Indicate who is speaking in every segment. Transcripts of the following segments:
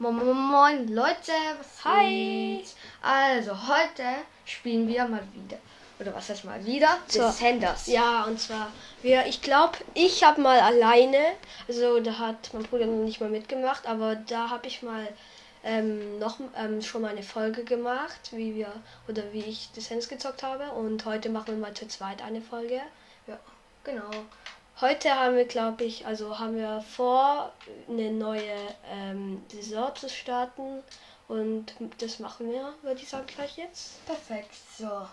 Speaker 1: Moin, moin, Leute. Was
Speaker 2: Hi.
Speaker 1: geht? Also, heute spielen wir mal wieder. Oder was heißt mal wieder?
Speaker 2: So.
Speaker 1: Descenders.
Speaker 2: Ja, und zwar, wir, ich glaube, ich habe mal alleine, also da hat mein Bruder noch nicht mal mitgemacht, aber da habe ich mal ähm, noch ähm, schon mal eine Folge gemacht, wie wir, oder wie ich Descents gezockt habe. Und heute machen wir mal zu zweit eine Folge.
Speaker 1: Ja, genau.
Speaker 2: Heute haben wir, glaube ich, also haben wir vor, eine neue ähm, Saison zu starten. Und das machen wir, würde ich sagen, gleich jetzt.
Speaker 1: Perfekt. So.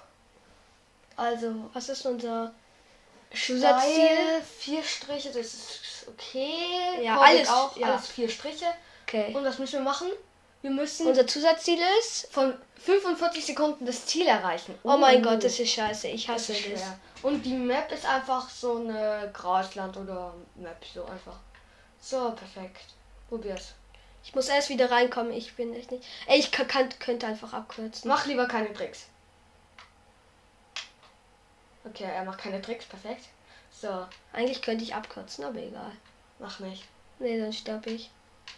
Speaker 1: Also,
Speaker 2: Was ist unser.
Speaker 1: Zusatzziel? Vier Striche, das ist okay.
Speaker 2: Ja, alles-
Speaker 1: auch.
Speaker 2: ja.
Speaker 1: Alles vier Striche.
Speaker 2: Okay.
Speaker 1: Und was müssen wir machen? Wir müssen
Speaker 2: Unser Zusatzziel ist.
Speaker 1: von 45 Sekunden das Ziel erreichen.
Speaker 2: Oh mein
Speaker 1: Uh.
Speaker 2: Gott, das ist scheiße. Ich
Speaker 1: Das
Speaker 2: hasse das.
Speaker 1: schwer. Und die Map ist einfach so eine Grasland oder Map, so einfach. So, perfekt. Probier's.
Speaker 2: Ich muss erst wieder reinkommen. Ich bin echt nicht. Ey, ich kann, kann, könnte einfach abkürzen.
Speaker 1: Mach lieber keine Tricks. Okay, er macht keine Tricks, perfekt. So,
Speaker 2: Eigentlich könnte ich abkürzen, aber egal.
Speaker 1: mach nicht.
Speaker 2: Nee, dann sterbe ich.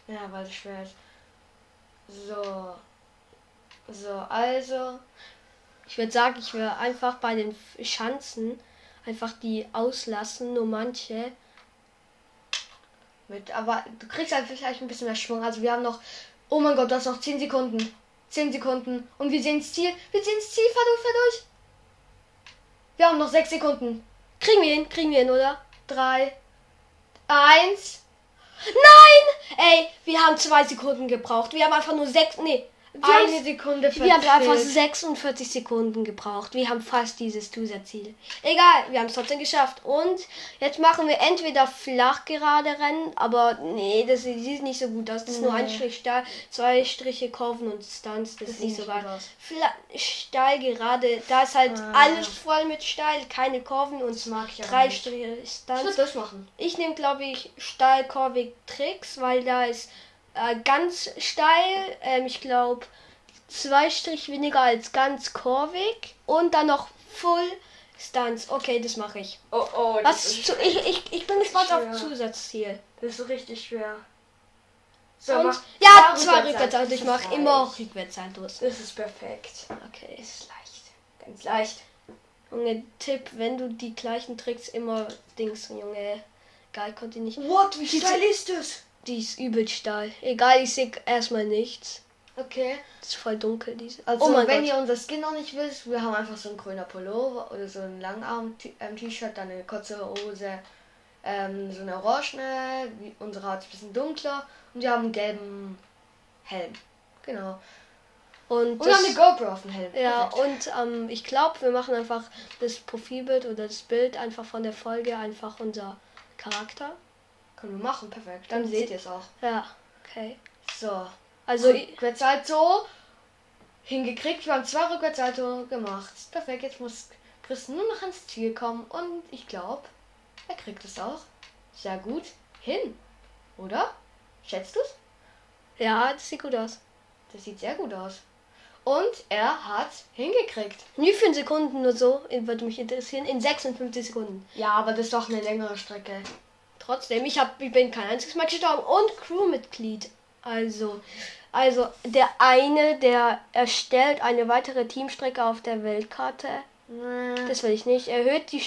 Speaker 1: Ja, weil es schwer ist. So. So, also.
Speaker 2: Ich würde sagen, ich würde einfach bei den Schanzen einfach die auslassen, nur manche.
Speaker 1: Mit, aber du kriegst halt vielleicht ein bisschen mehr Schwung. Also wir haben noch. Oh mein Gott, du hast noch 10 Sekunden. 10 Sekunden. Und wir sehen das Ziel. Wir sehen das Ziel. Fahr durch, fahr durch. Wir haben noch 6 Sekunden.
Speaker 2: Kriegen wir hin, kriegen wir hin, oder?
Speaker 1: 3, 1.
Speaker 2: Nein! Ey, wir haben zwei Sekunden gebraucht. Wir haben einfach nur sechs. Nee.
Speaker 1: Eine Sekunde
Speaker 2: wir haben einfach
Speaker 1: verfehlt.
Speaker 2: 46 Sekunden gebraucht. Wir haben fast dieses Zusatzziel. Egal, wir haben es trotzdem geschafft. Und jetzt machen wir entweder flach gerade Rennen, aber nee, das sieht nicht so gut aus. Das ist nur ein
Speaker 1: Nee.
Speaker 2: Strich steil, zwei Striche Kurven und Stunts. Das, ist
Speaker 1: sieht
Speaker 2: nicht so. Fla steil gerade, da ist halt
Speaker 1: Ah.
Speaker 2: alles voll mit steil, keine Kurven und
Speaker 1: Das ich
Speaker 2: drei. Striche
Speaker 1: Ich
Speaker 2: Stunts.
Speaker 1: das machen.
Speaker 2: Ich nehme, glaube ich, steilkurvig Tricks, weil da ist äh, ganz steil. Ähm, ich glaube, zwei Strich weniger als ganz kurvig. Und dann noch Full Stunts. Okay, das mache ich.
Speaker 1: Oh, oh.
Speaker 2: Was zu, ich, ich, ich bin gespannt auf. Zusatzziel.
Speaker 1: Das ist richtig schwer. So,
Speaker 2: Und,
Speaker 1: mach
Speaker 2: ja,
Speaker 1: zwei Rückwärtssaltos.
Speaker 2: Rückwärtssaltos. Ich
Speaker 1: Das
Speaker 2: mache
Speaker 1: ist
Speaker 2: immer. Rückwärtssaltos.
Speaker 1: Das ist perfekt.
Speaker 2: Okay.
Speaker 1: Das ist leicht. Ganz leicht.
Speaker 2: Junge, Tipp, wenn du die gleichen Tricks immer Dings, Junge. Geil, konnte ich nicht.
Speaker 1: What? Wie steil ist das?
Speaker 2: Die ist übel steil. Egal, ich sehe erstmal nichts.
Speaker 1: Okay.
Speaker 2: Das ist voll dunkel, diese.
Speaker 1: Also,
Speaker 2: oh mein
Speaker 1: wenn
Speaker 2: Gott.
Speaker 1: ihr unser Skin noch nicht wisst, wir haben einfach so ein grüner Pullover oder so ein Langarm-T-Shirt, dann eine kurze Hose, ähm, so eine orangene, wie unsere Haut ist ein bisschen dunkler und wir haben einen gelben Helm. Genau.
Speaker 2: Und,
Speaker 1: Und wir haben eine
Speaker 2: das,
Speaker 1: GoPro auf dem Helm.
Speaker 2: ja,
Speaker 1: Perfekt.
Speaker 2: und ähm, ich glaube, wir machen einfach das Profilbild oder das Bild einfach von der Folge einfach unser Charakter.
Speaker 1: Können wir machen, perfekt. Dann seht
Speaker 2: se-
Speaker 1: ihr es auch.
Speaker 2: Ja, okay.
Speaker 1: So.
Speaker 2: Also,
Speaker 1: Rückwärtssalto hingekriegt. Wir haben zwei Rückwärtssalto gemacht. Perfekt, jetzt muss Chris nur noch ans Ziel kommen. Und ich glaube, er kriegt es auch sehr gut hin. Oder? Schätzt du's?
Speaker 2: ja, das sieht gut aus.
Speaker 1: Das sieht sehr gut aus. Und er hat hingekriegt.
Speaker 2: In wie vielen Sekunden nur so? Würde mich interessieren. In 56 Sekunden.
Speaker 1: Ja, aber das ist doch eine längere Strecke.
Speaker 2: Trotzdem, ich, hab, ich bin kein einziges Mal gestorben. Und Crewmitglied. Also, also der eine, der erstellt eine weitere Teamstrecke auf der Weltkarte. Das will ich nicht. Erhöht die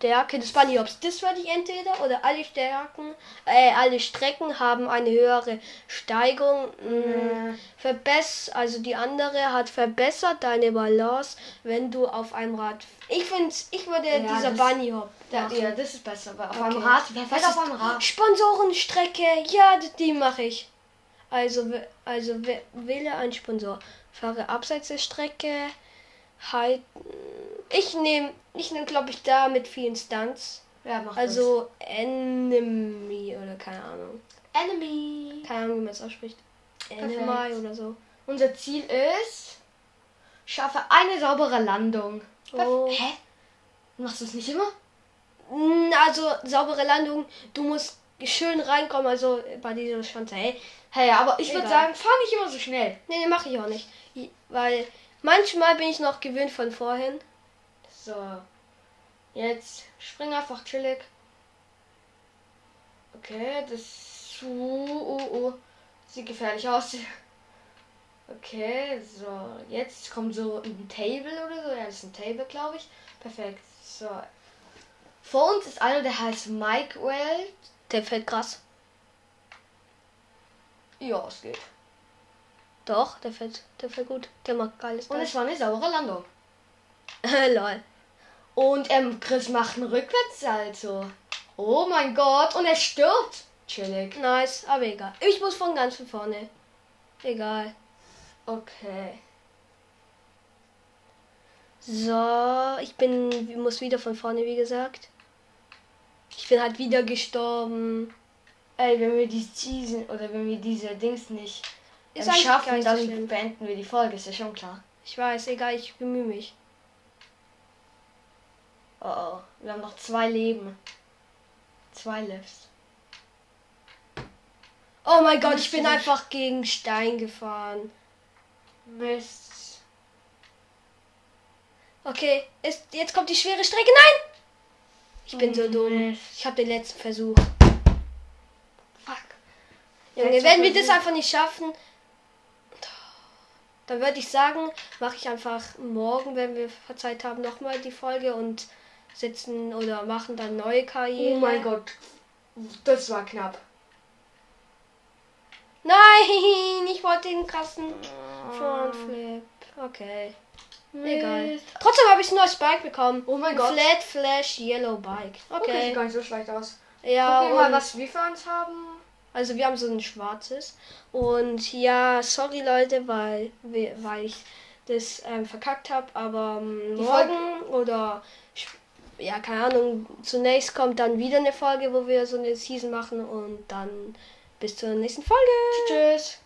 Speaker 2: Stärke des Bunnyhops. Das würde ich entweder. Oder alle Stärken, äh, alle Strecken haben eine höhere Steigung. Mm, verbess also die andere hat verbessert deine Balance, wenn du auf einem Rad. Ich finde, ich würde
Speaker 1: Ja,
Speaker 2: dieser Bunnyhop.
Speaker 1: Ja,
Speaker 2: machen.
Speaker 1: ja, das ist besser. Weil auf
Speaker 2: Okay.
Speaker 1: einem Rad, wer fährt auf einem Rad?
Speaker 2: Sponsorenstrecke, ja, die mache ich. Also, also wähle einen Sponsor. Fahre abseits der Strecke. Halt, ich nehme, ich nehme, glaube ich, da mit vielen Stunts.
Speaker 1: Ja, mach
Speaker 2: Also Enemy oder keine Ahnung.
Speaker 1: Enemy.
Speaker 2: Keine Ahnung, wie man es ausspricht. Enemy
Speaker 1: Perfekt.
Speaker 2: oder so.
Speaker 1: Unser Ziel ist, schaffe eine saubere Landung.
Speaker 2: Oh.
Speaker 1: Hä? Machst du es nicht immer?
Speaker 2: Mm, Also, saubere Landung, du musst schön reinkommen, also bei dieser Schanze. Hey,
Speaker 1: Hey, aber ich würde sagen, fahr nicht immer so schnell.
Speaker 2: nee, nee, mache ich auch nicht. Weil manchmal bin ich noch gewöhnt von vorhin.
Speaker 1: So. Jetzt spring einfach chillig. Okay, das. Uh, uh, uh. Sieht gefährlich aus. Okay, so. Jetzt kommt so ein Table oder so. Ja, das ist ein Table, glaube ich. Perfekt. So. Vor uns ist einer, der heißt Mike Weld.
Speaker 2: Der fällt krass.
Speaker 1: Ja, es geht.
Speaker 2: Doch, der fällt, der fällt gut. Der macht geiles
Speaker 1: Und es war eine saubere Landung.
Speaker 2: Lol.
Speaker 1: Und ähm, Chris macht einen Rückwärtssalto. Oh mein Gott. Und er stirbt. Chillig.
Speaker 2: Nice, aber egal. Ich muss von ganz von vorne. Egal.
Speaker 1: Okay.
Speaker 2: So, ich bin, muss wieder von vorne, wie gesagt. Ich bin halt wieder gestorben.
Speaker 1: Ey, wenn wir die Season oder wenn wir diese Dings nicht ähm, schaffen,
Speaker 2: so
Speaker 1: dann
Speaker 2: schlimm.
Speaker 1: beenden wir die Folge, ist ja schon klar.
Speaker 2: Ich weiß, egal, ich bemühe mich.
Speaker 1: Oh oh. Wir haben noch zwei Leben. Zwei Lives.
Speaker 2: Oh mein Gott, ich bin einfach gegen Stein gefahren.
Speaker 1: Mist.
Speaker 2: Okay, ist, jetzt kommt die schwere Strecke. Nein! Ich bin so dumm. Ich habe den letzten Versuch.
Speaker 1: Fuck.
Speaker 2: Junge, wenn wir das einfach nicht schaffen, dann würde ich sagen, mache ich einfach morgen, wenn wir Zeit haben, nochmal die Folge und setzen oder machen dann neue Karriere.
Speaker 1: Oh mein Gott. Das war knapp.
Speaker 2: Nein, ich wollte den krassen Frontflip. Okay. Egal.
Speaker 1: Mist.
Speaker 2: Trotzdem habe ich ein neues Bike bekommen.
Speaker 1: Oh mein
Speaker 2: Ein
Speaker 1: Gott.
Speaker 2: Flat Flash Yellow Bike.
Speaker 1: Okay,
Speaker 2: Okay.
Speaker 1: sieht gar nicht so schlecht aus.
Speaker 2: ja,
Speaker 1: Gucken wir mal,
Speaker 2: und-
Speaker 1: was wir für uns haben.
Speaker 2: Also wir haben so ein schwarzes. Und ja, sorry Leute, weil, wir- weil ich das ähm, verkackt habe. Aber ähm,
Speaker 1: Die
Speaker 2: morgen oder sch- ja, keine Ahnung, zunächst kommt dann wieder eine Folge, wo wir so eine Season machen und dann bis zur nächsten Folge.
Speaker 1: Tschüss.